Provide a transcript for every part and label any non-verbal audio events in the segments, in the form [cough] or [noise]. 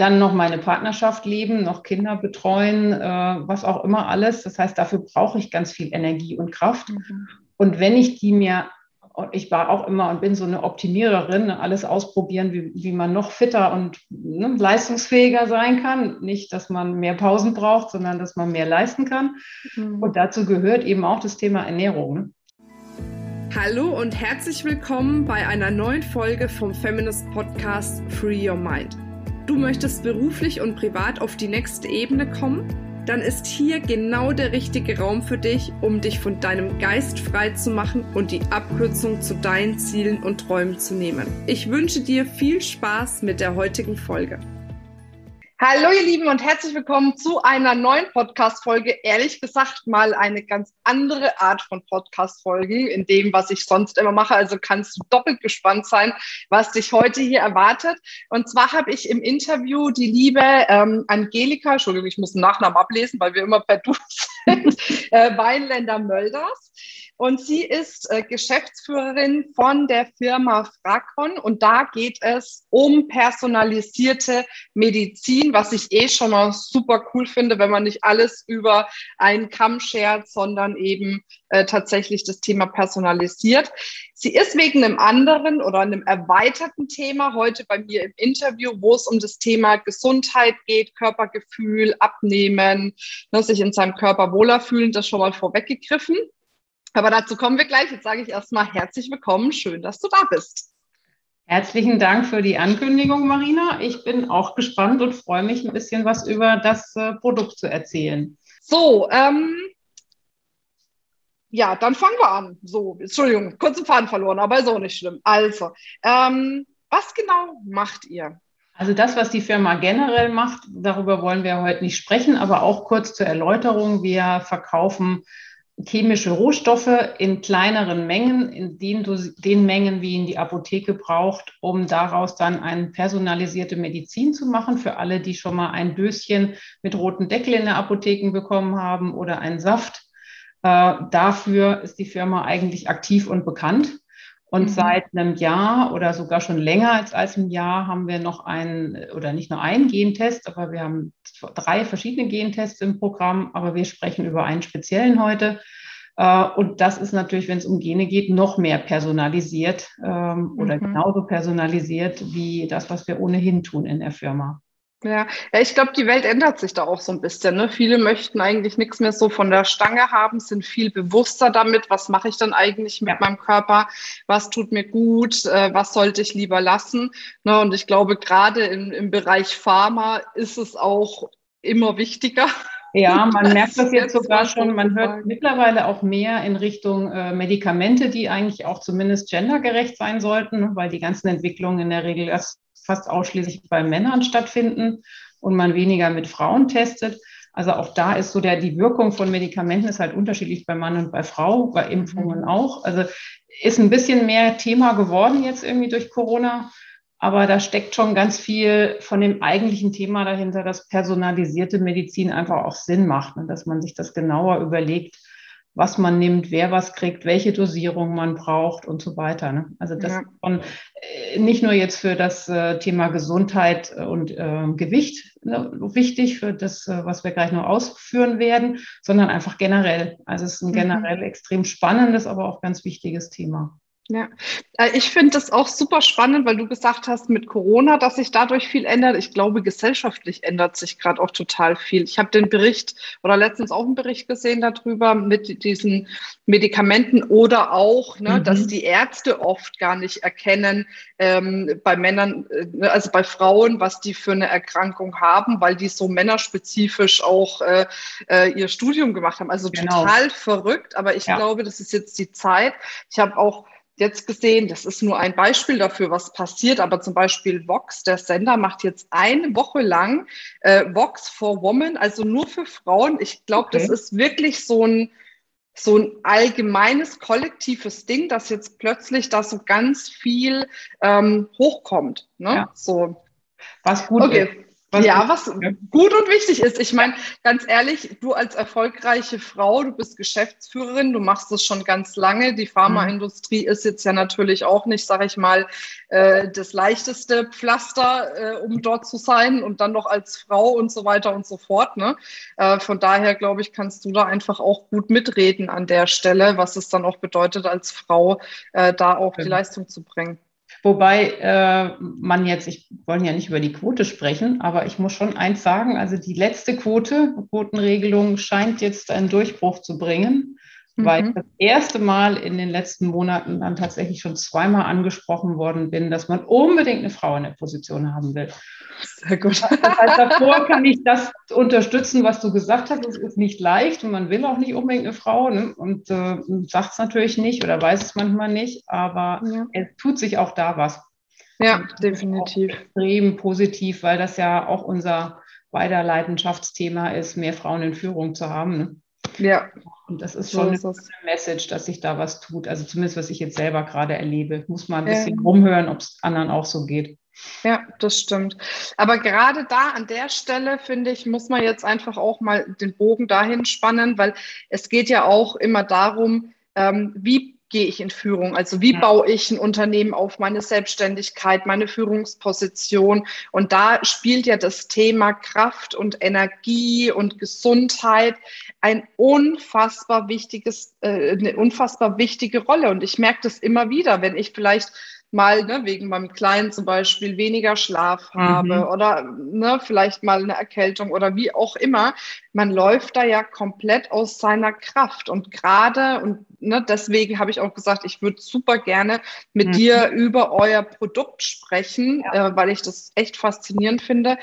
dann noch meine Partnerschaft leben, noch Kinder betreuen, äh, was auch immer alles. Das heißt, dafür brauche ich ganz viel Energie und Kraft. Mhm. Und wenn ich die mir, ich war auch immer und bin so eine Optimiererin, ne, alles ausprobieren, wie, wie man noch fitter und ne, leistungsfähiger sein kann. Nicht, dass man mehr Pausen braucht, sondern dass man mehr leisten kann. Mhm. Und dazu gehört eben auch das Thema Ernährung. Ne? Hallo und herzlich willkommen bei einer neuen Folge vom Feminist Podcast Free Your Mind. Du möchtest beruflich und privat auf die nächste Ebene kommen? Dann ist hier genau der richtige Raum für dich, um dich von deinem Geist frei zu machen und die Abkürzung zu deinen Zielen und Träumen zu nehmen. Ich wünsche dir viel Spaß mit der heutigen Folge. Hallo ihr Lieben und herzlich willkommen zu einer neuen Podcast-Folge. Ehrlich gesagt mal eine ganz andere Art von Podcast-Folgen in dem, was ich sonst immer mache. Also kannst du doppelt gespannt sein, was dich heute hier erwartet. Und zwar habe ich im Interview die liebe ähm, Angelika, Entschuldigung, ich muss den Nachnamen ablesen, weil wir immer per Du [laughs] sind, äh, Weinländer Mölders. Und sie ist äh, Geschäftsführerin von der Firma Fracon. Und da geht es um personalisierte Medizin, was ich eh schon mal super cool finde, wenn man nicht alles über einen Kamm schert, sondern eben äh, tatsächlich das Thema personalisiert. Sie ist wegen einem anderen oder einem erweiterten Thema heute bei mir im Interview, wo es um das Thema Gesundheit geht, Körpergefühl, Abnehmen, ne, sich in seinem Körper wohler fühlen, das schon mal vorweggegriffen. Aber dazu kommen wir gleich. Jetzt sage ich erstmal herzlich willkommen. Schön, dass du da bist. Herzlichen Dank für die Ankündigung, Marina. Ich bin auch gespannt und freue mich, ein bisschen was über das äh, Produkt zu erzählen. So, ähm, ja, dann fangen wir an. So, Entschuldigung, kurzen Faden verloren, aber ist auch nicht schlimm. Also, ähm, was genau macht ihr? Also das, was die Firma generell macht, darüber wollen wir heute nicht sprechen, aber auch kurz zur Erläuterung. Wir verkaufen chemische Rohstoffe in kleineren Mengen, in den, den Mengen, wie ihn die Apotheke braucht, um daraus dann eine personalisierte Medizin zu machen für alle, die schon mal ein Döschen mit roten Deckel in der Apotheke bekommen haben oder einen Saft. Äh, dafür ist die Firma eigentlich aktiv und bekannt. Und mhm. seit einem Jahr oder sogar schon länger als, als einem Jahr haben wir noch einen, oder nicht nur einen Gentest, aber wir haben drei verschiedene Gentests im Programm, aber wir sprechen über einen speziellen heute. Äh, und das ist natürlich, wenn es um Gene geht, noch mehr personalisiert ähm, oder mhm. genauso personalisiert wie das, was wir ohnehin tun in der Firma. Ja, ja ich glaube, die Welt ändert sich da auch so ein bisschen. Ne? Viele möchten eigentlich nichts mehr so von der Stange haben, sind viel bewusster damit, was mache ich dann eigentlich mit ja. meinem Körper, was tut mir gut, äh, was sollte ich lieber lassen. Ne? Und ich glaube, gerade im, im Bereich Pharma ist es auch immer wichtiger. Ja, [laughs] man merkt das jetzt sogar schon. Man hört mittlerweile auch mehr in Richtung äh, Medikamente, die eigentlich auch zumindest gendergerecht sein sollten, ne? weil die ganzen Entwicklungen in der Regel erst fast ausschließlich bei Männern stattfinden und man weniger mit Frauen testet. Also auch da ist so der, die Wirkung von Medikamenten ist halt unterschiedlich bei Mann und bei Frau, bei Impfungen mhm. auch. Also ist ein bisschen mehr Thema geworden jetzt irgendwie durch Corona. Aber da steckt schon ganz viel von dem eigentlichen Thema dahinter, dass personalisierte Medizin einfach auch Sinn macht und dass man sich das genauer überlegt, was man nimmt, wer was kriegt, welche Dosierung man braucht und so weiter. Ne? Also das ja. von, äh, nicht nur jetzt für das äh, Thema Gesundheit und äh, Gewicht ne, wichtig, für das, äh, was wir gleich noch ausführen werden, sondern einfach generell. Also es ist ein mhm. generell mhm. extrem spannendes, aber auch ganz wichtiges Thema. Ja, äh, ich finde das auch super spannend, weil du gesagt hast mit Corona, dass sich dadurch viel ändert. Ich glaube, gesellschaftlich ändert sich gerade auch total viel. Ich habe den Bericht oder letztens auch einen Bericht gesehen darüber mit diesen Medikamenten oder auch, ne, mhm. dass die Ärzte oft gar nicht erkennen ähm, bei Männern, äh, also bei Frauen, was die für eine Erkrankung haben, weil die so männerspezifisch auch äh, äh, ihr Studium gemacht haben. Also genau. total verrückt, aber ich ja. glaube, das ist jetzt die Zeit. Ich habe auch jetzt gesehen, das ist nur ein Beispiel dafür, was passiert, aber zum Beispiel Vox, der Sender, macht jetzt eine Woche lang äh, Vox for Women, also nur für Frauen. Ich glaube, okay. das ist wirklich so ein, so ein allgemeines, kollektives Ding, dass jetzt plötzlich da so ganz viel ähm, hochkommt. Ne? Ja. So. Was gut okay. ist. Was ja, was gut und wichtig ist. Ich meine, ganz ehrlich, du als erfolgreiche Frau, du bist Geschäftsführerin, du machst das schon ganz lange. Die Pharmaindustrie ist jetzt ja natürlich auch nicht, sage ich mal, äh, das leichteste Pflaster, äh, um dort zu sein und dann noch als Frau und so weiter und so fort. Ne? Äh, von daher, glaube ich, kannst du da einfach auch gut mitreden an der Stelle, was es dann auch bedeutet, als Frau da auch die Leistung zu bringen. Wobei äh, man jetzt, ich wollen ja nicht über die Quote sprechen, aber ich muss schon eins sagen, also die letzte Quote, Quotenregelung scheint jetzt einen Durchbruch zu bringen, mhm. weil ich das erste Mal in den letzten Monaten dann tatsächlich schon zweimal angesprochen worden bin, dass man unbedingt eine Frau in der Position haben will. Sehr gut. Das heißt, davor kann ich das unterstützen, was du gesagt hast. Es ist nicht leicht und man will auch nicht unbedingt eine Frau ne? und äh, sagt es natürlich nicht oder weiß es manchmal nicht, aber ja. es tut sich auch da was. Ja, definitiv. Extrem positiv, weil das ja auch unser beider Leidenschaftsthema ist, mehr Frauen in Führung zu haben. Ne? Ja. Und das ist schon so ist eine Message, dass sich da was tut. Also zumindest, was ich jetzt selber gerade erlebe. Muss mal ein bisschen ja. rumhören, ob es anderen auch so geht. Ja, das stimmt. Aber gerade da an der Stelle, finde ich, muss man jetzt einfach auch mal den Bogen dahin spannen, weil es geht ja auch immer darum, ähm, wie gehe ich in Führung? Also wie baue ich ein Unternehmen auf, meine Selbstständigkeit, meine Führungsposition? Und da spielt ja das Thema Kraft und Energie und Gesundheit ein unfassbar wichtiges, äh, eine unfassbar wichtige Rolle. Und ich merke das immer wieder, wenn ich vielleicht mal ne, wegen meinem Kleinen zum Beispiel weniger Schlaf habe mhm. oder ne, vielleicht mal eine Erkältung oder wie auch immer. Man läuft da ja komplett aus seiner Kraft und gerade und ne, deswegen habe ich auch gesagt, ich würde super gerne mit mhm. dir über euer Produkt sprechen, ja. äh, weil ich das echt faszinierend finde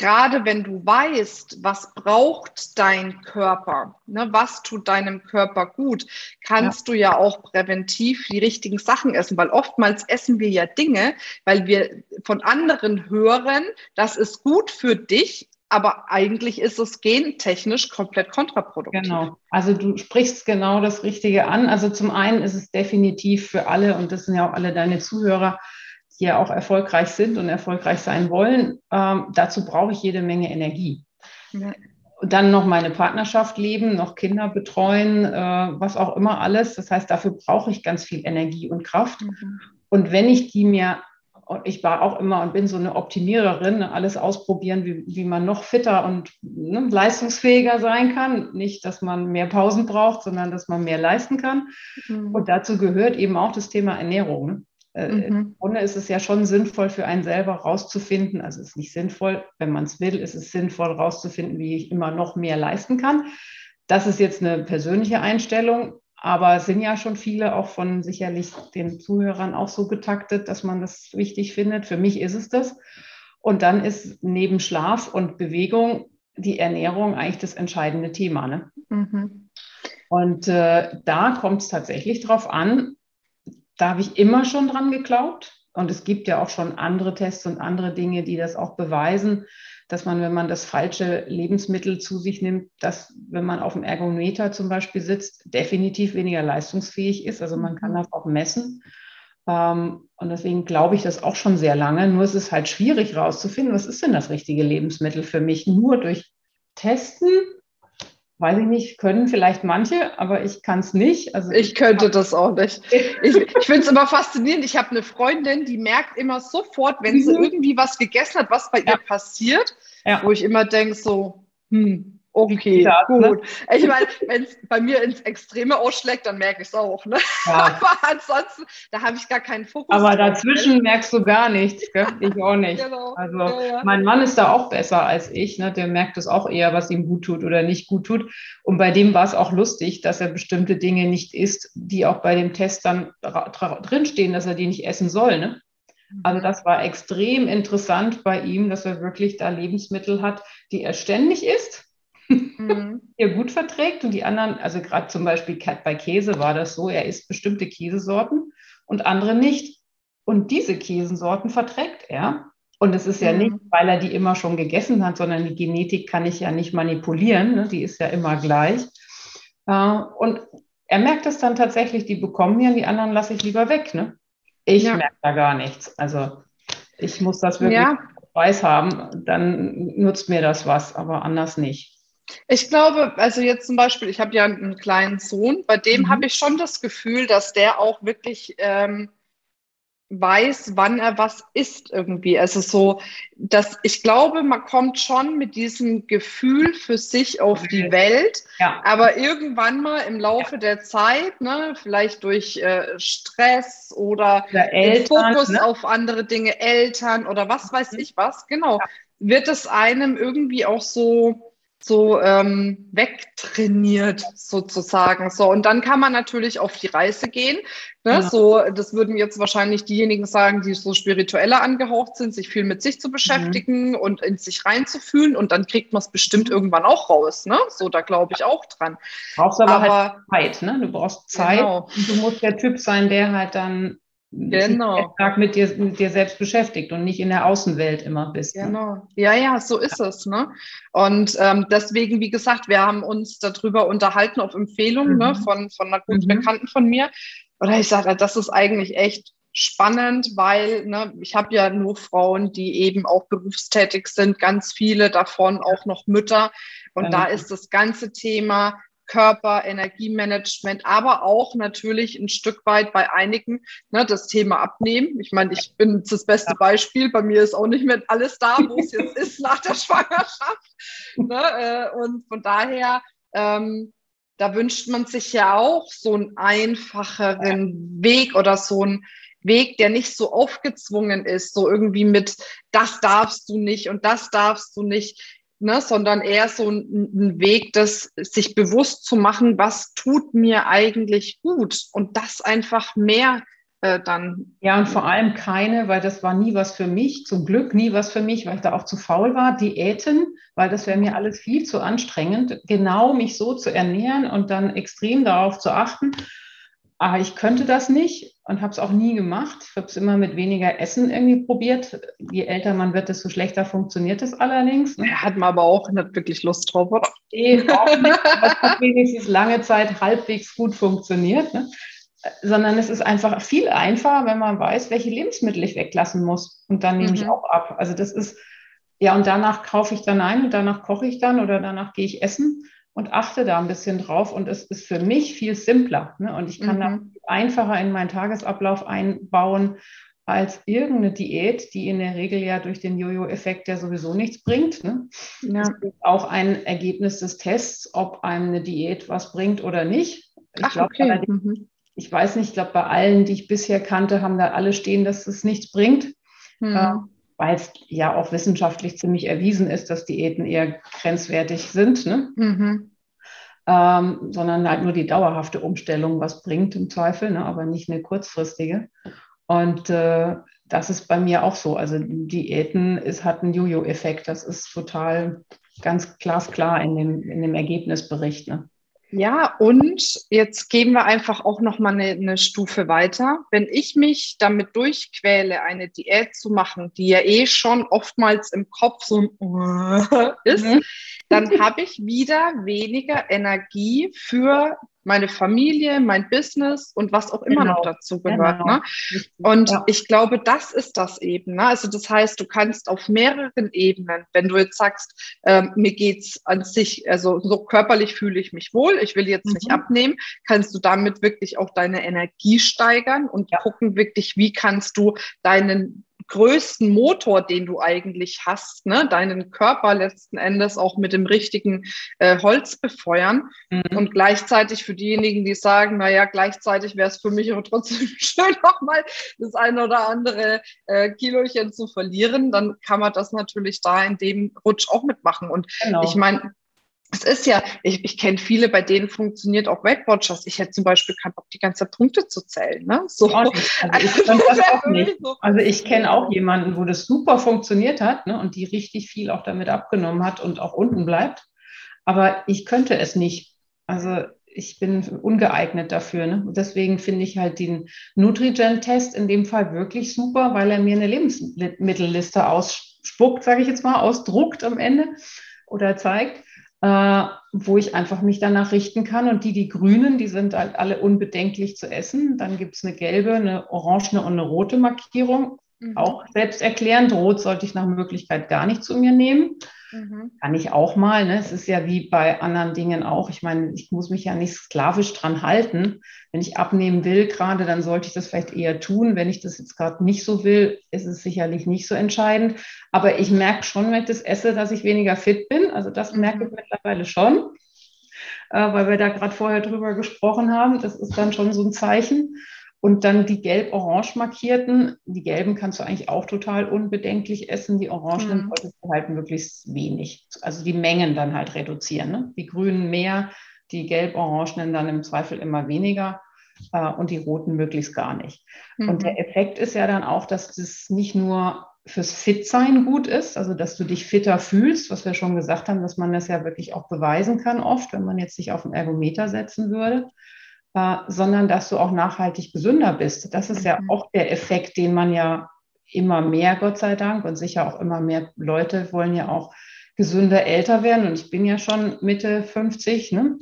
gerade wenn du weißt, was braucht dein Körper, ne, was tut deinem Körper gut, kannst ja. du ja auch präventiv die richtigen Sachen essen, weil oftmals essen wir ja Dinge, weil wir von anderen hören, das ist gut für dich, aber eigentlich ist es gentechnisch komplett kontraproduktiv. Genau. Also du sprichst genau das Richtige an. Also zum einen ist es definitiv für alle, und das sind ja auch alle deine Zuhörer, ja auch erfolgreich sind und erfolgreich sein wollen, ähm, dazu brauche ich jede Menge Energie. Ja. Dann noch meine Partnerschaft leben, noch Kinder betreuen, äh, was auch immer alles. Das heißt, dafür brauche ich ganz viel Energie und Kraft. Mhm. Und wenn ich die mir, ich war auch immer und bin so eine Optimiererin, alles ausprobieren, wie, wie man noch fitter und ne, leistungsfähiger sein kann. Nicht, dass man mehr Pausen braucht, sondern dass man mehr leisten kann. Mhm. Und dazu gehört eben auch das Thema Ernährung. Äh, mhm. Im Grunde ist es ja schon sinnvoll für einen selber rauszufinden, also es ist nicht sinnvoll, wenn man es will, ist es sinnvoll rauszufinden, wie ich immer noch mehr leisten kann. Das ist jetzt eine persönliche Einstellung, aber es sind ja schon viele auch von sicherlich den Zuhörern auch so getaktet, dass man das wichtig findet. Für mich ist es das. Und dann ist neben Schlaf und Bewegung die Ernährung eigentlich das entscheidende Thema. Ne? Mhm. Und äh, da kommt es tatsächlich darauf an, da habe ich immer schon dran geglaubt. Und es gibt ja auch schon andere Tests und andere Dinge, die das auch beweisen, dass man, wenn man das falsche Lebensmittel zu sich nimmt, dass, wenn man auf dem Ergometer zum Beispiel sitzt, definitiv weniger leistungsfähig ist. Also man kann mhm. das auch messen. Ähm, und deswegen glaube ich das auch schon sehr lange. Nur ist es halt schwierig herauszufinden, was ist denn das richtige Lebensmittel für mich? Nur durch Testen weiß ich nicht, können vielleicht manche, aber ich kann es nicht. Also ich könnte das auch nicht. [laughs] Ich, ich finde es immer faszinierend. Ich habe eine Freundin, die merkt immer sofort, wenn sie mhm. irgendwie was gegessen hat, was bei ja. ihr passiert, ja. wo ich immer denke so, hm, Okay, das, ne? gut. Ne? Ich meine, wenn es bei mir ins Extreme ausschlägt, dann merke ich es auch. Ne? Ja. [laughs] Aber ansonsten, da habe ich gar keinen Fokus. Aber dazwischen drauf. merkst du gar nichts. Gell? Ich auch nicht. [laughs] Genau. Also ja, ja. mein Mann ist da auch besser als ich. Ne? Der merkt es auch eher, was ihm gut tut oder nicht gut tut. Und bei dem war es auch lustig, dass er bestimmte Dinge nicht isst, die auch bei dem Test dann drinstehen, dass er die nicht essen soll. Ne? Also mhm. das war extrem interessant bei ihm, dass er wirklich da Lebensmittel hat, die er ständig isst mhm. [laughs] ihr gut verträgt und die anderen, also gerade zum Beispiel bei Käse war das so, er isst bestimmte Käsesorten und andere nicht. Und diese Käsensorten verträgt er. Und es ist ja mhm. nicht, weil er die immer schon gegessen hat, sondern die Genetik kann ich ja nicht manipulieren, ne? die ist ja immer gleich. Äh, und er merkt es dann tatsächlich, die bekommen mir und die anderen lasse ich lieber weg. Ne? Ich ja. merke da gar nichts. Also ich muss das wirklich ja weiß haben, dann nutzt mir das was, aber anders nicht. Ich glaube, also jetzt zum Beispiel, ich habe ja einen kleinen Sohn, bei dem mhm. habe ich schon das Gefühl, dass der auch wirklich ähm, weiß, wann er was isst irgendwie. Also so, dass ich glaube, man kommt schon mit diesem Gefühl für sich auf die Welt, ja. aber irgendwann mal im Laufe ja. der Zeit, ne, vielleicht durch äh, Stress oder Eltern, Fokus ne? auf andere Dinge, Eltern oder was weiß mhm. ich was, genau, ja. wird es einem irgendwie auch so so ähm, wegtrainiert sozusagen. So und dann kann man natürlich auf die Reise gehen. Ne? Ja. So, das würden jetzt wahrscheinlich diejenigen sagen, die so spiritueller angehaucht sind, sich viel mit sich zu beschäftigen mhm. und in sich reinzufühlen und dann kriegt man es bestimmt irgendwann auch raus. Ne? So, da glaube ich auch dran. Brauchst aber, aber halt Zeit. Ne? Du brauchst Zeit. Genau. Und du musst der Typ sein, der halt dann genau. Tag mit dir, mit dir selbst beschäftigt und nicht in der Außenwelt immer bist. Ne? Genau. Ja, ja, so ist ja. es. Ne? Und ähm, deswegen, wie gesagt, wir haben uns darüber unterhalten auf Empfehlung ne, mhm. ne, von, von einer guten mhm. Bekannten von mir. Oder ich sage, das ist eigentlich echt spannend, weil ne, ich habe ja nur Frauen, die eben auch berufstätig sind, ganz viele davon auch noch Mütter. Und ja. da ist das ganze Thema Körper, Energiemanagement, aber auch natürlich ein Stück weit bei einigen ne, das Thema Abnehmen. Ich meine, ich bin das beste Beispiel. Bei mir ist auch nicht mehr alles da, wo es jetzt [laughs] ist nach der Schwangerschaft. Ne, äh, und von daher, ähm, da wünscht man sich ja auch so einen einfacheren Weg oder so einen Weg, der nicht so aufgezwungen ist, so irgendwie mit, das darfst du nicht und das darfst du nicht ne, sondern eher so ein, ein, Weg, das sich bewusst zu machen, was tut mir eigentlich gut und das einfach mehr äh, dann. Ja, und vor allem keine, weil das war nie was für mich, zum Glück nie was für mich, weil ich da auch zu faul war, Diäten, weil das wäre mir alles viel zu anstrengend, genau mich so zu ernähren und dann extrem darauf zu achten. Aber ich könnte das nicht und habe es auch nie gemacht. Ich habe es immer mit weniger Essen irgendwie probiert. Je älter man wird, desto schlechter funktioniert es allerdings. Ne? Hat man aber auch nicht wirklich Lust drauf, oder? Nee, auch nicht. es hat wenigstens lange Zeit halbwegs gut funktioniert. Ne? Sondern es ist einfach viel einfacher, wenn man weiß, welche Lebensmittel ich weglassen muss. Und dann nehme mhm. ich auch ab. Also das ist, ja, und danach kaufe ich dann ein und danach koche ich dann oder danach gehe ich essen und achte da ein bisschen drauf. Und es ist für mich viel simpler. Ne? Und ich kann mhm. da einfacher in meinen Tagesablauf einbauen als irgendeine Diät, die in der Regel ja durch den Jojo-Effekt ja sowieso nichts bringt. Ne? Ja. Das ist auch ein Ergebnis des Tests, ob einem eine Diät was bringt oder nicht. Ich Ach, glaub, okay. mhm. Ich weiß nicht, ich glaube, bei allen, die ich bisher kannte, haben da alle stehen, dass es nichts bringt. Mhm. Äh, weil es ja auch wissenschaftlich ziemlich erwiesen ist, dass Diäten eher grenzwertig sind. Ne? Mhm ähm, sondern halt nur die dauerhafte Umstellung was bringt im Zweifel, ne, aber nicht eine kurzfristige. Und äh, das ist bei mir auch so. Also Diäten ist, hat einen Jojo-Effekt. Das ist total ganz glasklar in dem, in dem Ergebnisbericht. Ne? Ja, und jetzt gehen wir einfach auch noch mal eine, eine, Stufe weiter. Wenn ich mich damit durchquäle, eine Diät zu machen, die ja eh schon oftmals im Kopf so [laughs] ist, mhm. dann habe ich wieder weniger Energie für meine Familie, mein Business und was auch immer genau. noch dazu gehört. Genau. Ne? Und ja. ich glaube, das ist das eben. Ne? Also das heißt, du kannst auf mehreren Ebenen, wenn du jetzt sagst, ähm, mir geht's an sich, also so körperlich fühle ich mich wohl, ich will jetzt mhm. nicht abnehmen, kannst du damit wirklich auch deine Energie steigern und ja. gucken wirklich, wie kannst du deinen größten Motor, den du eigentlich hast, ne? deinen Körper letzten Endes auch mit dem richtigen äh, Holz befeuern. Mhm. Und gleichzeitig für diejenigen, die sagen, naja, gleichzeitig wäre es für mich aber trotzdem [laughs] schön, nochmal das eine oder andere äh, Kilochen zu verlieren, dann kann man das natürlich da in dem Rutsch auch mitmachen. Und genau. ich meine, es ist ja, ich, ich kenne viele, bei denen funktioniert auch Weight Watchers. Ich hätte zum Beispiel keinen Bock, die ganze Punkte zu zählen. Ne? So. Also ich, [laughs] also also ich kenne auch jemanden, wo das super funktioniert hat ne, und die richtig viel auch damit abgenommen hat und auch unten bleibt. Aber ich könnte es nicht. Also ich bin ungeeignet dafür. Ne? deswegen finde ich halt den Nutrigen-Test in dem Fall wirklich super, weil er mir eine Lebensmittelliste ausspuckt, sage ich jetzt mal, ausdruckt am Ende oder zeigt äh, wo ich einfach mich danach richten kann. Und die, die grünen, die sind halt alle unbedenklich zu essen. Dann gibt es eine gelbe, eine orange und eine rote Markierung. Mhm. Auch selbsterklärend, rot sollte ich nach Möglichkeit gar nicht zu mir nehmen. Mhm. Kann ich auch mal. Ne? Es ist ja wie bei anderen Dingen auch. Ich meine, ich muss mich ja nicht sklavisch dran halten. Wenn ich abnehmen will gerade, dann sollte ich das vielleicht eher tun. Wenn ich das jetzt gerade nicht so will, ist es sicherlich nicht so entscheidend. Aber ich merke schon, wenn ich das esse, dass ich weniger fit bin. Also das mhm. merke ich mittlerweile schon, äh, weil wir da gerade vorher drüber gesprochen haben. Das ist dann schon so ein Zeichen. Und dann die gelb-orange markierten, die gelben kannst du eigentlich auch total unbedenklich essen. Die orangenen mhm. solltest du halt möglichst wenig. Also die Mengen dann halt reduzieren. Ne? Die grünen mehr, die gelb-orangenen dann im Zweifel immer weniger äh, und die roten möglichst gar nicht. Mhm. Und der Effekt ist ja dann auch, dass das nicht nur fürs Fitsein gut ist, also dass du dich fitter fühlst, was wir schon gesagt haben, dass man das ja wirklich auch beweisen kann oft, wenn man jetzt sich auf den Ergometer setzen würde, äh, sondern dass du auch nachhaltig gesünder bist. Das ist ja mhm. auch der Effekt, den man ja immer mehr, Gott sei Dank, und sicher auch immer mehr Leute wollen ja auch gesünder älter werden. Und ich bin ja schon Mitte 50. Ne?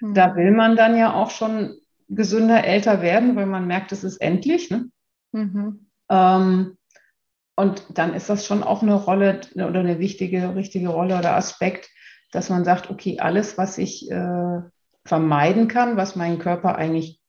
Mhm. Da will man dann ja auch schon gesünder älter werden, weil man merkt, es ist endlich. Ne? Mhm. Ähm, und dann ist das schon auch eine Rolle oder eine wichtige, richtige Rolle oder Aspekt, dass man sagt, okay, alles, was ich äh, vermeiden kann, was meinen Körper eigentlich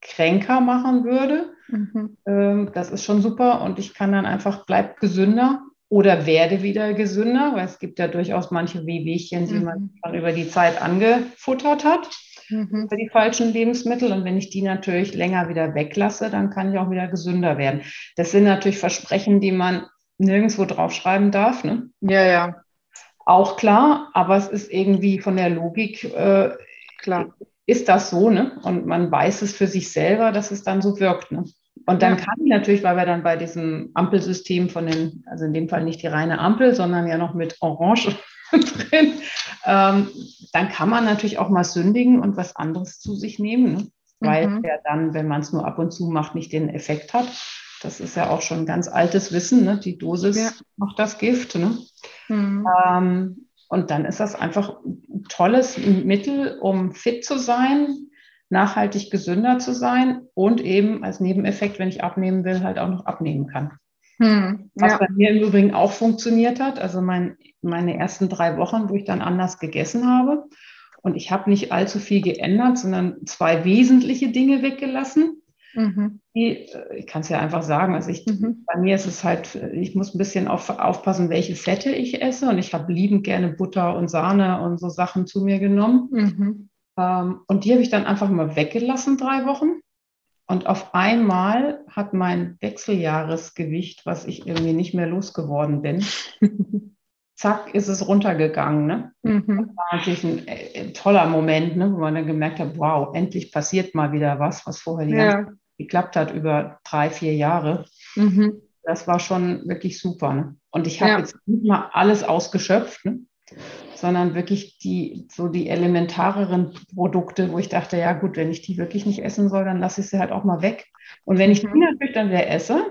kränker machen würde. Mhm. Ähm, das ist schon super und ich kann dann einfach, bleib gesünder oder werde wieder gesünder, weil es gibt ja durchaus manche Wehwehchen, die mhm. man schon über die Zeit angefuttert hat, mhm. die falschen Lebensmittel. Und wenn ich die natürlich länger wieder weglasse, dann kann ich auch wieder gesünder werden. Das sind natürlich Versprechen, die man nirgendwo draufschreiben darf. Ne? Ja, ja. Auch klar, aber es ist irgendwie von der Logik äh, Klar. Ist das so, ne? Und man weiß es für sich selber, dass es dann so wirkt, ne? Und dann ja. kann ich natürlich, weil wir dann bei diesem Ampelsystem von den, also in dem Fall nicht die reine Ampel, sondern ja noch mit Orange [laughs] drin, ähm, dann kann man natürlich auch mal sündigen und was anderes zu sich nehmen, ne? weil mhm. ja dann, wenn man es nur ab und zu macht, nicht den Effekt hat. Das ist ja auch schon ganz altes Wissen, ne? die Dosis ja. macht das Gift. Ne? Mhm. Ähm, und dann ist das einfach ein tolles Mittel, um fit zu sein, nachhaltig gesünder zu sein und eben als Nebeneffekt, wenn ich abnehmen will, halt auch noch abnehmen kann. Hm, Was ja. bei mir im Übrigen auch funktioniert hat, also mein, meine ersten drei Wochen, wo ich dann anders gegessen habe. Und ich habe nicht allzu viel geändert, sondern zwei wesentliche Dinge weggelassen. Mhm. Die, äh, ich kann es ja einfach sagen, also ich, mhm. bei mir ist es halt, ich muss ein bisschen auf, aufpassen, welche Fette ich esse und ich habe liebend gerne Butter und Sahne und so Sachen zu mir genommen. Mhm. Ähm, und die habe ich dann einfach mal weggelassen, drei Wochen. Und auf einmal hat mein Wechseljahresgewicht, was ich irgendwie nicht mehr losgeworden bin, [laughs] zack, ist es runtergegangen. Ne? Mhm. Das war natürlich ein, ein, äh, toller Moment, ne? wo man dann gemerkt hat, wow, endlich passiert mal wieder was, was vorher die ja. ganze geklappt hat über drei, vier Jahre. Mhm. Das war schon wirklich super. Ne? Und ich habe ja. jetzt nicht mal alles ausgeschöpft, ne? Sondern wirklich die, so die elementareren Produkte, wo ich dachte, ja gut, wenn ich die wirklich nicht essen soll, dann lasse ich sie halt auch mal weg. Und wenn ich die mhm. natürlich dann wieder esse,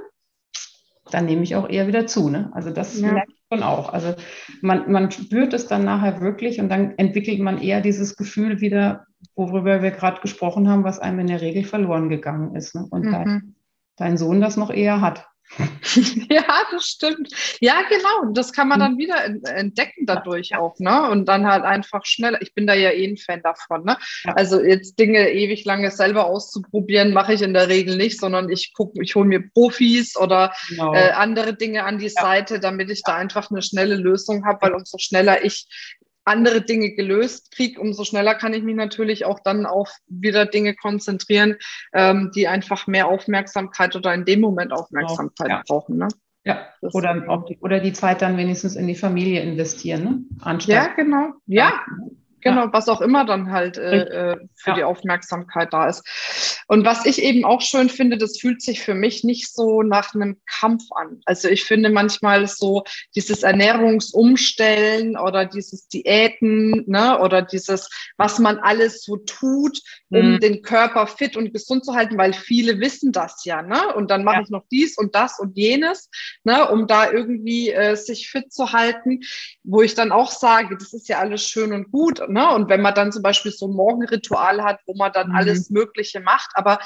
dann nehme ich auch eher wieder zu. Ne? Also das ja. ich schon auch. Also man, man spürt es dann nachher wirklich und dann entwickelt man eher dieses Gefühl wieder, worüber wir gerade gesprochen haben, was einem in der Regel verloren gegangen ist. Ne? Und mhm. dein, dein Sohn das noch eher hat. [laughs] ja, das stimmt. Ja, genau. Und das kann man dann wieder entdecken dadurch auch, ne? Und dann halt einfach schneller. Ich bin da ja eh ein Fan davon, ne? Ja. Also jetzt Dinge ewig lange selber auszuprobieren, mache ich in der Regel nicht, sondern ich gucke, ich hole mir Profis oder genau. äh, andere Dinge an die ja. Seite, damit ich da einfach eine schnelle Lösung habe, weil umso schneller ich andere Dinge gelöst kriege, umso schneller kann ich mich natürlich auch dann auf wieder Dinge konzentrieren, ähm, die einfach mehr Aufmerksamkeit oder in dem Moment Aufmerksamkeit ja. brauchen. Ne? Ja, oder, die, oder die Zeit dann wenigstens in die Familie investieren, ne? Anstatt ja, genau. Ja, Genau, was auch immer dann halt äh, äh, für ja. die Aufmerksamkeit da ist. Und was ich eben auch schön finde, das fühlt sich für mich nicht so nach einem Kampf an. Also ich finde manchmal so dieses Ernährungsumstellen oder dieses Diäten ne, oder dieses, was man alles so tut, um mhm. den Körper fit und gesund zu halten, weil viele wissen das ja. Ne? Und dann mache ja. ich noch dies und das und jenes, ne, um da irgendwie äh, sich fit zu halten, wo ich dann auch sage, das ist ja alles schön und gut Ne? Und wenn man dann zum Beispiel so ein Morgenritual hat, wo man dann mhm. alles Mögliche macht, aber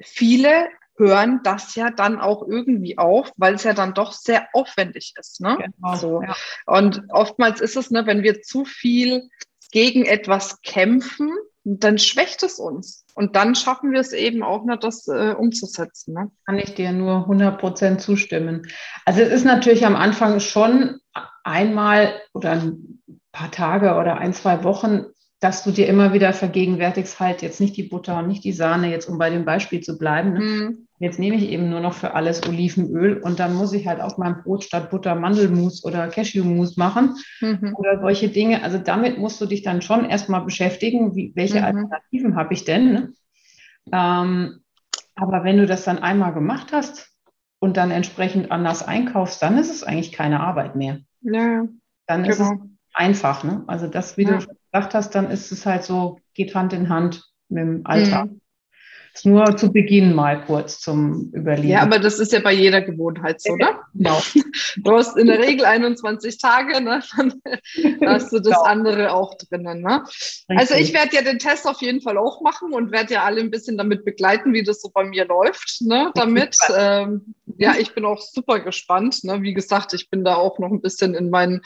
viele hören das ja dann auch irgendwie auf, weil es ja dann doch sehr aufwendig ist. Ne? Genau, so. Ja. Und oftmals ist es, ne, wenn wir zu viel gegen etwas kämpfen, dann schwächt es uns. Und dann schaffen wir es eben auch nicht, das äh, umzusetzen. Ne? Kann ich dir nur 100 Prozent zustimmen. Also es ist natürlich am Anfang schon einmal oder ein paar Tage oder ein, zwei Wochen dass du dir immer wieder vergegenwärtigst, halt jetzt nicht die Butter und nicht die Sahne, jetzt um bei dem Beispiel zu bleiben. Ne? Mhm. Jetzt nehme ich eben nur noch für alles Olivenöl und dann muss ich halt auf meinem Brot statt Butter Mandelmus oder Cashewmus machen mhm. oder solche Dinge. Also damit musst du dich dann schon erstmal beschäftigen, wie, welche mhm. Alternativen habe ich denn. Ne? Ähm, aber wenn du das dann einmal gemacht hast und dann entsprechend anders einkaufst, dann ist es eigentlich keine Arbeit mehr. Ja, dann genau. ist es. Einfach. Ne? Also das, wie ja. du gesagt hast, dann ist es halt so, geht Hand in Hand mit dem Alltag. Mhm. Nur zu Beginn mal kurz zum Überlegen. Ja, aber das ist ja bei jeder Gewohnheit so, ne? [laughs] Genau. Du hast in der Regel 21 Tage, ne? [laughs] Dann hast du das genau. andere auch drinnen, ne? Also ich werde ja den Test auf jeden Fall auch machen und werde ja alle ein bisschen damit begleiten, wie das so bei mir läuft, ne? Damit. Ähm, ja, ich bin auch super gespannt. Ne? Wie gesagt, ich bin da auch noch ein bisschen in meinen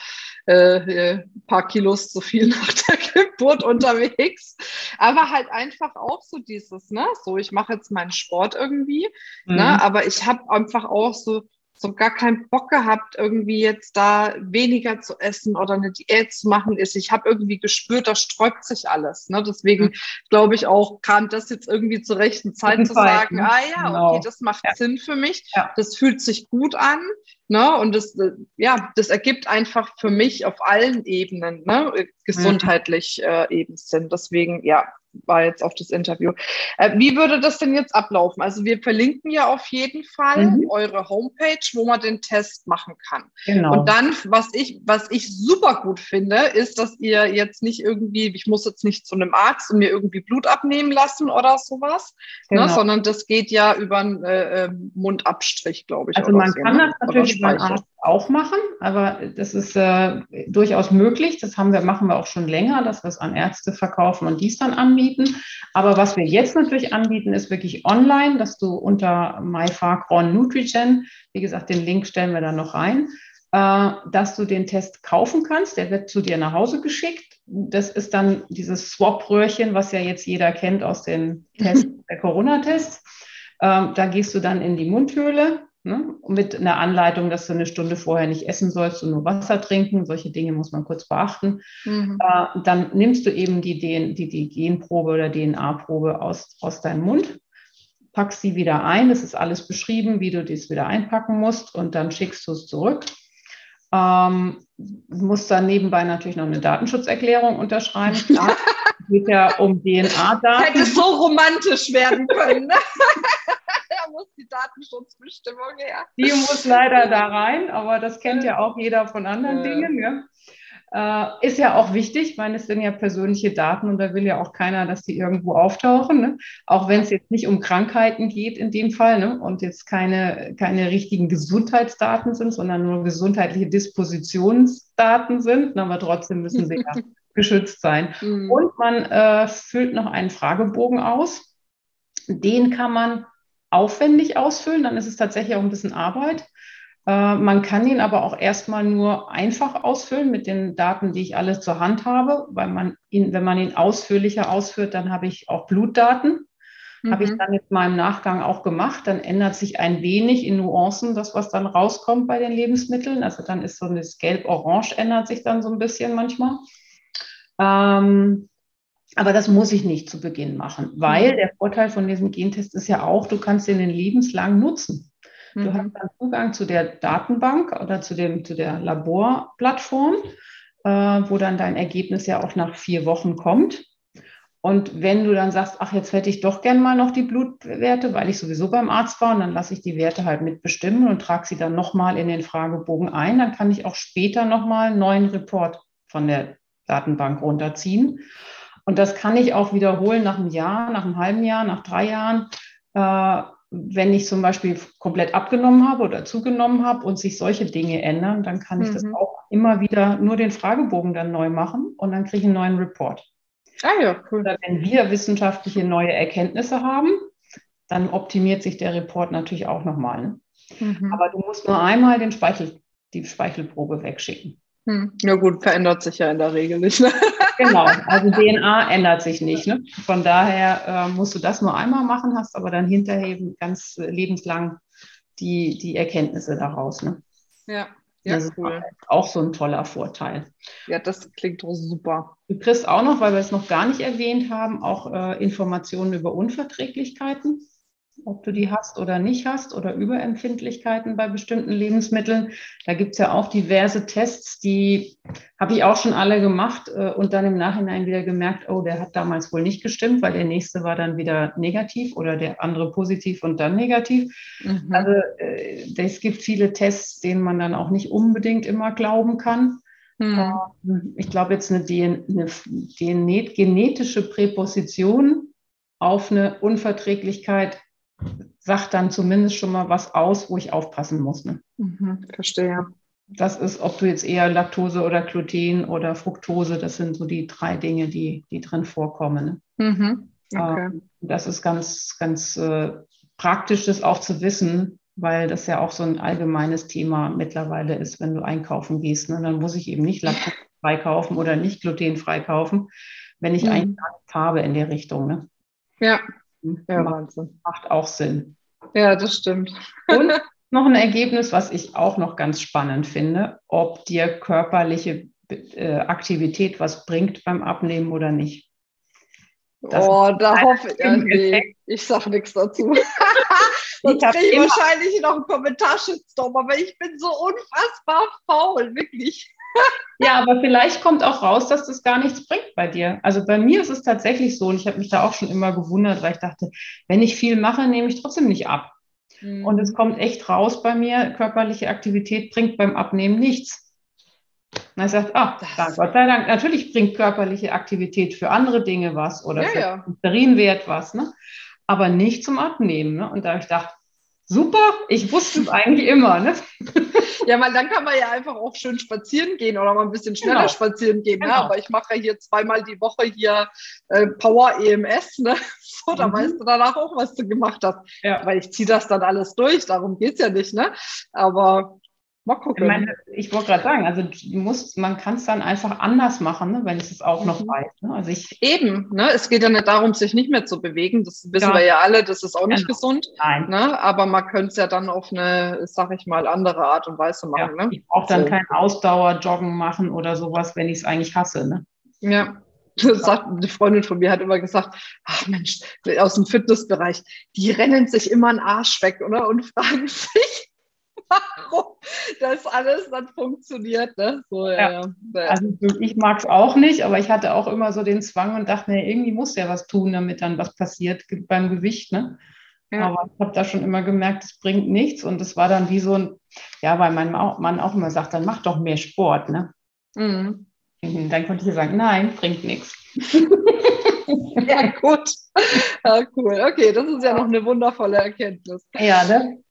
äh, äh paar Kilos zu viel [laughs] nach der Geburt unterwegs. Aber halt einfach auch so dieses, ne? So, ich mache jetzt meinen Sport irgendwie, ne? mhm. ne? aber ich habe einfach auch so so gar keinen Bock gehabt, irgendwie jetzt da weniger zu essen oder eine Diät zu machen ist. Ich habe irgendwie gespürt, da sträubt sich alles. Ne? Deswegen mhm. glaube ich auch, kam das jetzt irgendwie zur rechten Zeit zu sagen, ne? ah ja, genau. okay, das macht ja. Sinn für mich. Ja. Das fühlt sich gut an. Ne? Und das, äh, ja, das ergibt einfach für mich auf allen Ebenen, ne? gesundheitlich mhm. äh, eben Sinn. Deswegen, ja, war jetzt auf das Interview. Äh, wie würde das denn jetzt ablaufen? Also wir verlinken ja auf jeden Fall mhm. eure Homepage, wo man den Test machen kann. Genau. Und dann, was ich, was ich super gut finde, ist, dass ihr jetzt nicht irgendwie, ich muss jetzt nicht zu einem Arzt und mir irgendwie Blut abnehmen lassen oder sowas, ne, genau. ne, sondern das geht ja über einen äh, ähm, Mundabstrich, glaube ich. Also man so, kann ne? das natürlich beim Arzt auch machen, aber das ist äh, durchaus möglich. Das haben wir, machen wir auch schon länger, dass wir es an Ärzte verkaufen und dies dann anbieten. Aber was wir jetzt natürlich anbieten, ist wirklich online, dass du unter MyFarcron Nutrigen, wie gesagt, den Link stellen wir da noch rein, äh, dass du den Test kaufen kannst. Der wird zu dir nach Hause geschickt. Das ist dann dieses Swap-Röhrchen, was ja jetzt jeder kennt aus den Tests, [laughs] der Corona-Tests. Äh, da gehst du dann in die Mundhöhle Ne? Mit einer Anleitung, dass du eine Stunde vorher nicht essen sollst und nur Wasser trinken. Solche Dinge muss man kurz beachten. Mhm. Äh, dann nimmst du eben die, die, die Genprobe oder DNA-Probe aus, aus deinem Mund, packst sie wieder ein. Das ist alles beschrieben, wie du dies wieder einpacken musst und dann schickst du es zurück. Ähm, musst dann nebenbei natürlich noch eine Datenschutzerklärung unterschreiben. Klar, [laughs] geht ja um DNA-Daten. Hätte so romantisch werden können. [laughs] Ne? Datenschutzbestimmung her. Die muss leider [laughs] da rein, aber das kennt ja auch jeder von anderen. Dingen. Ja. Äh, ist ja auch wichtig, weil es sind ja persönliche Daten und da will ja auch keiner, dass die irgendwo auftauchen. Ne? Auch wenn es jetzt nicht um Krankheiten geht in dem Fall ne? und jetzt keine, keine richtigen Gesundheitsdaten sind, sondern nur gesundheitliche Dispositionsdaten sind, aber trotzdem müssen sie ja [laughs] geschützt sein. Mhm. Und man äh, füllt noch einen Fragebogen aus. Den kann man aufwendig ausfüllen, dann ist es tatsächlich auch ein bisschen Arbeit. Äh, man kann ihn aber auch erstmal nur einfach ausfüllen mit den Daten, die ich alle zur Hand habe, weil man ihn, wenn man ihn ausführlicher ausführt, dann habe ich auch Blutdaten. Mhm. Habe ich dann mal im Nachgang auch gemacht. Dann ändert sich ein wenig in Nuancen das, was dann rauskommt bei den Lebensmitteln. Also dann ist so das Gelb-Orange ändert sich dann so ein bisschen manchmal. Ähm, aber das muss ich nicht zu Beginn machen, weil mhm. der Vorteil von diesem Gentest ist ja auch, du kannst den lebenslang nutzen. Du mhm. hast dann Zugang zu der Datenbank oder zu, dem, zu der Laborplattform, äh, wo dann dein Ergebnis ja auch nach vier Wochen kommt. Und wenn du dann sagst, ach, jetzt hätte ich doch gern mal noch die Blutwerte, weil ich sowieso beim Arzt war, und dann lasse ich die Werte halt mitbestimmen und trage sie dann nochmal in den Fragebogen ein, dann kann ich auch später nochmal einen neuen Report von der Datenbank runterziehen. Und das kann ich auch wiederholen nach einem Jahr, nach einem halben Jahr, nach drei Jahren. Äh, wenn ich zum Beispiel komplett abgenommen habe oder zugenommen habe und sich solche Dinge ändern, dann kann ich mhm. das auch immer wieder nur den Fragebogen dann neu machen und dann kriege ich einen neuen Report. Ah ja, cool. Oder wenn wir wissenschaftliche neue Erkenntnisse haben, dann optimiert sich der Report natürlich auch nochmal. Ne? Mhm. Aber du musst nur einmal den Speichel, die Speichelprobe wegschicken. Hm. Ja gut, verändert sich ja in der Regel nicht. Ne? [laughs] Genau, also DNA ändert sich nicht. Ne? Von daher äh, musst du das nur einmal machen, hast aber dann hinterher ganz lebenslang die, die Erkenntnisse daraus. Ne? Ja, ja, das cool. ist auch so ein toller Vorteil. Ja, das klingt super. Du kriegst auch noch, weil wir es noch gar nicht erwähnt haben, auch äh, Informationen über Unverträglichkeiten ob du die hast oder nicht hast oder Überempfindlichkeiten bei bestimmten Lebensmitteln. Da gibt es ja auch diverse Tests, die habe ich auch schon alle gemacht äh, und dann im Nachhinein wieder gemerkt, oh, der hat damals wohl nicht gestimmt, weil der nächste war dann wieder negativ oder der andere positiv und dann negativ. Mhm. Also äh, es gibt viele Tests, denen man dann auch nicht unbedingt immer glauben kann. Mhm. Ähm, ich glaube jetzt eine, eine, eine genetische Präposition auf eine Unverträglichkeit sagt dann zumindest schon mal was aus, wo ich aufpassen muss. Ne? Mhm, verstehe. Das ist, ob du jetzt eher Laktose oder Gluten oder Fructose, das sind so die drei Dinge, die, die drin vorkommen. Ne? Mhm, okay. Ähm, das ist ganz, ganz äh, praktisch, das auch zu wissen, weil das ja auch so ein allgemeines Thema mittlerweile ist, wenn du einkaufen gehst. Ne? Dann muss ich eben nicht laktosefrei [laughs] kaufen oder nicht glutenfrei kaufen, wenn ich mhm. eigentlich gar nichts habe in der Richtung. Ne? Ja, ja, Wahnsinn. Macht auch Sinn. Ja, das stimmt. [laughs] Und noch ein Ergebnis, was ich auch noch ganz spannend finde, ob dir körperliche äh, Aktivität was bringt beim Abnehmen oder nicht. Das oh, da hoffe ich. Ja, nee, ich sage nichts dazu. Sonst [laughs] kriege ich wahrscheinlich noch einen Kommentarshitstorm, aber ich bin so unfassbar faul, wirklich. Ja, aber vielleicht kommt auch raus, dass das gar nichts bringt bei dir. Also bei mir ist es tatsächlich so, und ich habe mich da auch schon immer gewundert, weil ich dachte, wenn ich viel mache, nehme ich trotzdem nicht ab. Mhm. Und es kommt echt raus bei mir, körperliche Aktivität bringt beim Abnehmen nichts. Und er sagt, ah, Gott sei Dank, natürlich bringt körperliche Aktivität für andere Dinge was oder ja, für ja. Urinwert was, ne? aber nicht zum Abnehmen. Ne? Und da habe ich gedacht, super, ich wusste es eigentlich immer. Ne? [laughs] Ja, weil dann kann man ja einfach auch schön spazieren gehen oder mal ein bisschen schneller genau. spazieren gehen. Ne? Genau. Ja, aber ich mache ja hier zweimal die Woche hier äh, Power EMS. Ne? [laughs] So, da mhm. weißt du danach auch, was du gemacht hast. Ja. Weil ich ziehe das dann alles durch, darum geht es ja nicht. Ne? Aber Mal gucken. Ich, meine, ich wollte gerade sagen, also musst, man kann es dann einfach anders machen, ne, wenn ich es auch noch mhm. weiß. Ne? Also ich, Eben, ne? es geht ja nicht darum, sich nicht mehr zu bewegen. Das wissen ja. wir ja alle, das ist auch nicht genau. gesund. Nein. Ne? Aber man könnte es ja dann auf eine, sag ich mal, andere Art und Weise machen. Ja, ne? Ich brauche dann so. kein Ausdauer-Joggen machen oder sowas, wenn ich es eigentlich hasse. Ne? Ja, [laughs] das sagt, eine Freundin von mir hat immer gesagt, ach Mensch, aus dem Fitnessbereich, die rennen sich immer einen Arsch weg, oder? Und [laughs] fragen sich, warum das alles dann funktioniert. Ne? So, ja. Ja. Also ich mag es auch nicht, aber ich hatte auch immer so den Zwang und dachte mir, irgendwie muss ja was tun, damit dann was passiert beim Gewicht. Ne? Ja. Aber ich habe da schon immer gemerkt, es bringt nichts. Und es war dann wie so ein, ja, weil mein Mann auch immer sagt, dann mach doch mehr Sport. Ne? Mhm. Dann konnte ich sagen, nein, bringt nichts. [laughs] ja, gut. Ja, cool. Okay, das ist ja noch eine wundervolle Erkenntnis. Ja, ne?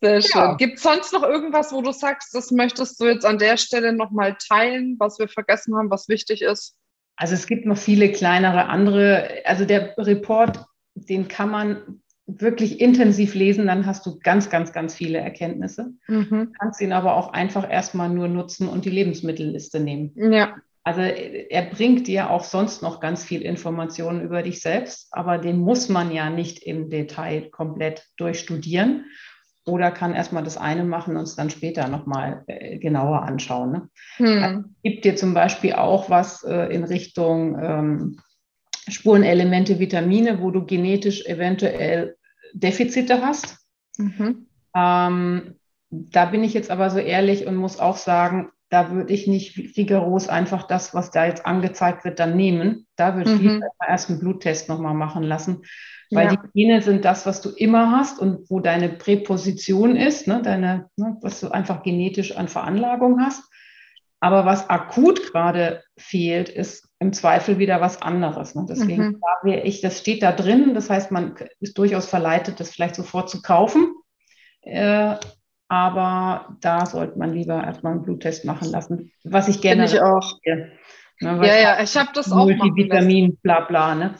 Sehr schön. Ja. Gibt es sonst noch irgendwas, wo du sagst, das möchtest du jetzt an der Stelle nochmal teilen, was wir vergessen haben, was wichtig ist? Also es gibt noch viele kleinere andere. Also der Report, den kann man wirklich intensiv lesen, dann hast du ganz, ganz, ganz viele Erkenntnisse. Mhm. Kannst ihn aber auch einfach erstmal nur nutzen und die Lebensmittelliste nehmen. Ja. Also er bringt dir auch sonst noch ganz viel Informationen über dich selbst, aber den muss man ja nicht im Detail komplett durchstudieren oder kann erstmal das eine machen und es dann später nochmal äh, genauer anschauen. Ne? Hm. Also, gibt dir zum Beispiel auch was äh, in Richtung ähm, Spurenelemente, Vitamine, wo du genetisch eventuell Defizite hast. Mhm. Ähm, da bin ich jetzt aber so ehrlich und muss auch sagen, da würde ich nicht rigoros einfach das, was da jetzt angezeigt wird, dann nehmen. Da würde ich mhm. erst einen Bluttest nochmal machen lassen, weil ja. die Gene sind das, was du immer hast und wo deine Präposition ist, ne, deine, ne, was du einfach genetisch an Veranlagung hast. Aber was akut gerade fehlt, ist im Zweifel wieder was anderes. Ne? Deswegen mhm. sage ich, das steht da drin. Das heißt, man ist durchaus verleitet, das vielleicht sofort zu kaufen. Äh, aber da sollte man lieber erstmal einen Bluttest machen lassen. Was ich gerne ich auch. Ne, ja, ja, ich habe das auch. Multivitamin, bla bla. Ne?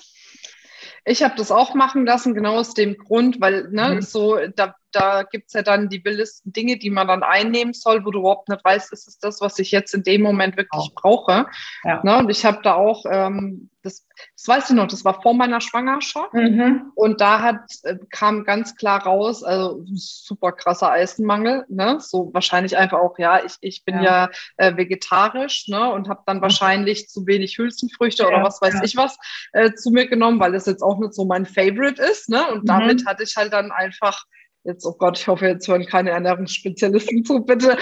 Ich habe das auch machen lassen, genau aus dem Grund, weil ne, mhm. so, da, da gibt es ja dann die wildesten Dinge, die man dann einnehmen soll, wo du überhaupt nicht weißt, ist es das, was ich jetzt in dem Moment wirklich auch. brauche. Ja. Ne, und ich habe da auch, ähm, das, das weißt du noch, das war vor meiner Schwangerschaft. Mhm. Und da hat, äh, kam ganz klar raus, also super krasser Eisenmangel. Ne? So wahrscheinlich einfach auch, ja, ich, ich bin ja, ja äh, vegetarisch ne? und habe dann mhm. wahrscheinlich zu wenig Hülsenfrüchte ja, oder was weiß ich was äh, zu mir genommen, weil das jetzt auch nicht so mein Favorite ist. Ne? Und mhm. damit hatte ich halt dann einfach jetzt, oh Gott, ich hoffe, jetzt hören keine Ernährungsspezialisten zu, bitte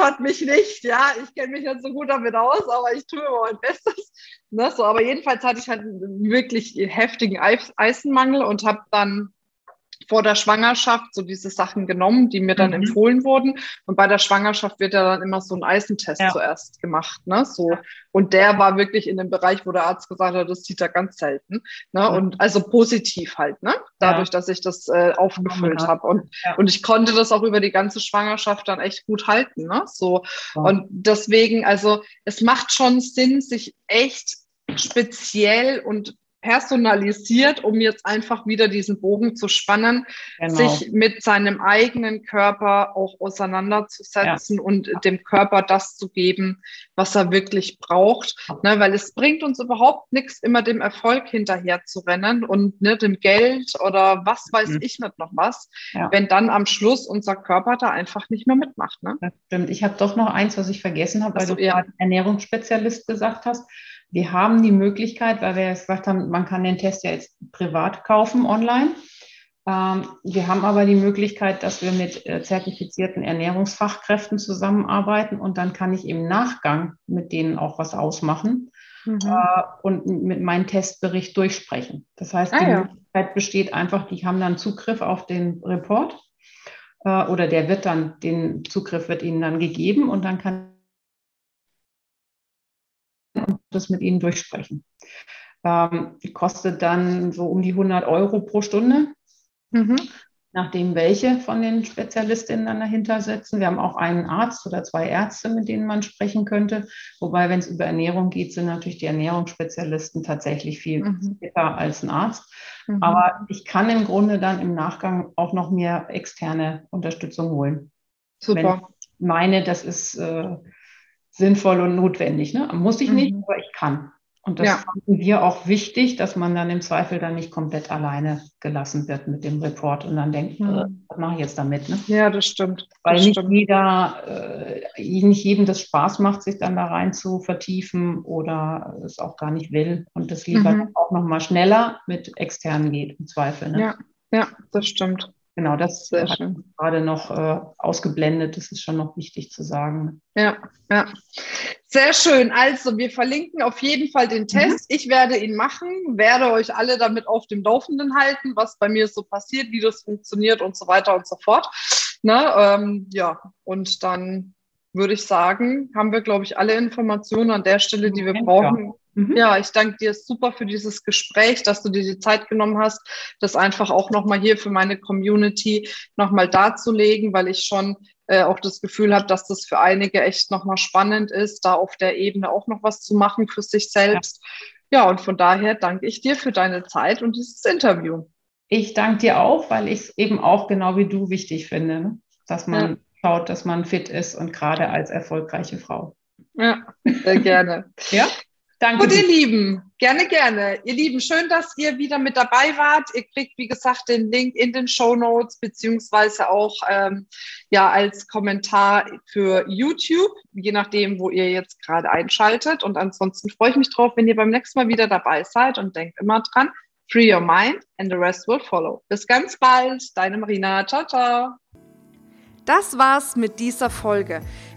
hat mich nicht, ja, ich kenne mich nicht so gut damit aus, aber ich tue immer mein Bestes. Ne, so, aber jedenfalls hatte ich halt einen wirklich heftigen Eisenmangel und habe dann vor der Schwangerschaft so diese Sachen genommen, die mir dann mhm. empfohlen wurden. Und bei der Schwangerschaft wird ja dann immer so ein Eisentest ja. zuerst gemacht. Ne? So. Und der war wirklich in dem Bereich, wo der Arzt gesagt hat, das sieht er ganz selten. Ne? Ja. Und also positiv halt, ne? Dadurch, ja. dass ich das äh, aufgefüllt ja. habe. Und, und ich konnte das auch über die ganze Schwangerschaft dann echt gut halten. Ne? So. Und deswegen, also es macht schon Sinn, sich echt speziell und personalisiert, um jetzt einfach wieder diesen Bogen zu spannen, genau. sich mit seinem eigenen Körper auch auseinanderzusetzen ja. und dem Körper das zu geben, was er wirklich braucht. Ne, weil es bringt uns überhaupt nichts, immer dem Erfolg hinterher zu rennen und ne, dem Geld oder was weiß mhm. ich nicht noch was, ja. wenn dann am Schluss unser Körper da einfach nicht mehr mitmacht. Ne? Das stimmt. Ich habe doch noch eins, was ich vergessen habe, weil also, du ja Ernährungsspezialist gesagt hast. Wir haben die Möglichkeit, weil wir ja gesagt haben, man kann den Test ja jetzt privat kaufen online. Ähm, wir haben aber die Möglichkeit, dass wir mit äh, zertifizierten Ernährungsfachkräften zusammenarbeiten und dann kann ich im Nachgang mit denen auch was ausmachen mhm. Äh, und mit meinem Testbericht durchsprechen. Das heißt, ah, die ja. Möglichkeit besteht einfach, die haben dann Zugriff auf den Report äh, oder der wird dann, den Zugriff wird ihnen dann gegeben und dann kann das mit ihnen durchsprechen. Ähm, kostet dann so um die 100 Euro pro Stunde, mhm. nachdem welche von den Spezialistinnen dann dahinter sitzen. Wir haben auch einen Arzt oder zwei Ärzte, mit denen man sprechen könnte. Wobei, wenn es über Ernährung geht, sind natürlich die Ernährungsspezialisten tatsächlich viel mhm. besser als ein Arzt. Mhm. Aber ich kann im Grunde dann im Nachgang auch noch mehr externe Unterstützung holen. Super. Wenn ich meine, das ist äh, sinnvoll und notwendig. Ne? Muss ich nicht, mhm. aber ich kann. Und das ja. fanden wir auch wichtig, dass man dann im Zweifel dann nicht komplett alleine gelassen wird mit dem Report und dann denkt, mhm. äh, was mache ich jetzt damit? Ne? Ja, das stimmt. Weil das nicht stimmt. jeder, äh, nicht jedem das Spaß macht, sich dann da rein zu vertiefen oder es auch gar nicht will und das lieber mhm. auch nochmal schneller mit externen geht im Zweifel. Ne? Ja, ja, das stimmt. Genau, das Sehr hat schön. gerade noch äh, ausgeblendet. Das ist schon noch wichtig zu sagen. Ja, ja. Sehr schön. Also, wir verlinken auf jeden Fall den mhm. Test. Mhm. Ich werde ihn machen, werde euch alle damit auf dem Laufenden halten, was bei mir so passiert, wie das funktioniert und so weiter und so fort. Ne? Ähm, ja, und dann würde ich sagen, haben wir, glaube ich, alle Informationen an der Stelle, die wir brauchen. Mhm. Ja, ich danke dir super für dieses Gespräch, dass du dir die Zeit genommen hast, das einfach auch nochmal hier für meine Community nochmal darzulegen, weil ich schon äh, auch das Gefühl habe, dass das für einige echt nochmal spannend ist, da auf der Ebene auch noch was zu machen für sich selbst. Ja. ja, und von daher danke ich dir für deine Zeit und dieses Interview. Ich danke dir auch, weil ich es eben auch genau wie du wichtig finde, ne? dass man ja schaut, dass man fit ist und gerade als erfolgreiche Frau. Ja, sehr gerne. [laughs] ja, danke. Und ihr Lieben, gerne, gerne. Ihr Lieben, schön, dass ihr wieder mit dabei wart. Ihr kriegt, wie gesagt, den Link in den Show Notes, beziehungsweise auch ähm, ja, als Kommentar für YouTube, je nachdem, wo ihr jetzt gerade einschaltet. Und ansonsten freue ich mich drauf, wenn ihr beim nächsten Mal wieder dabei seid und denkt immer dran, free your mind and the rest will follow. Bis ganz bald, deine Marina. Ciao, ciao. Das war's mit dieser Folge.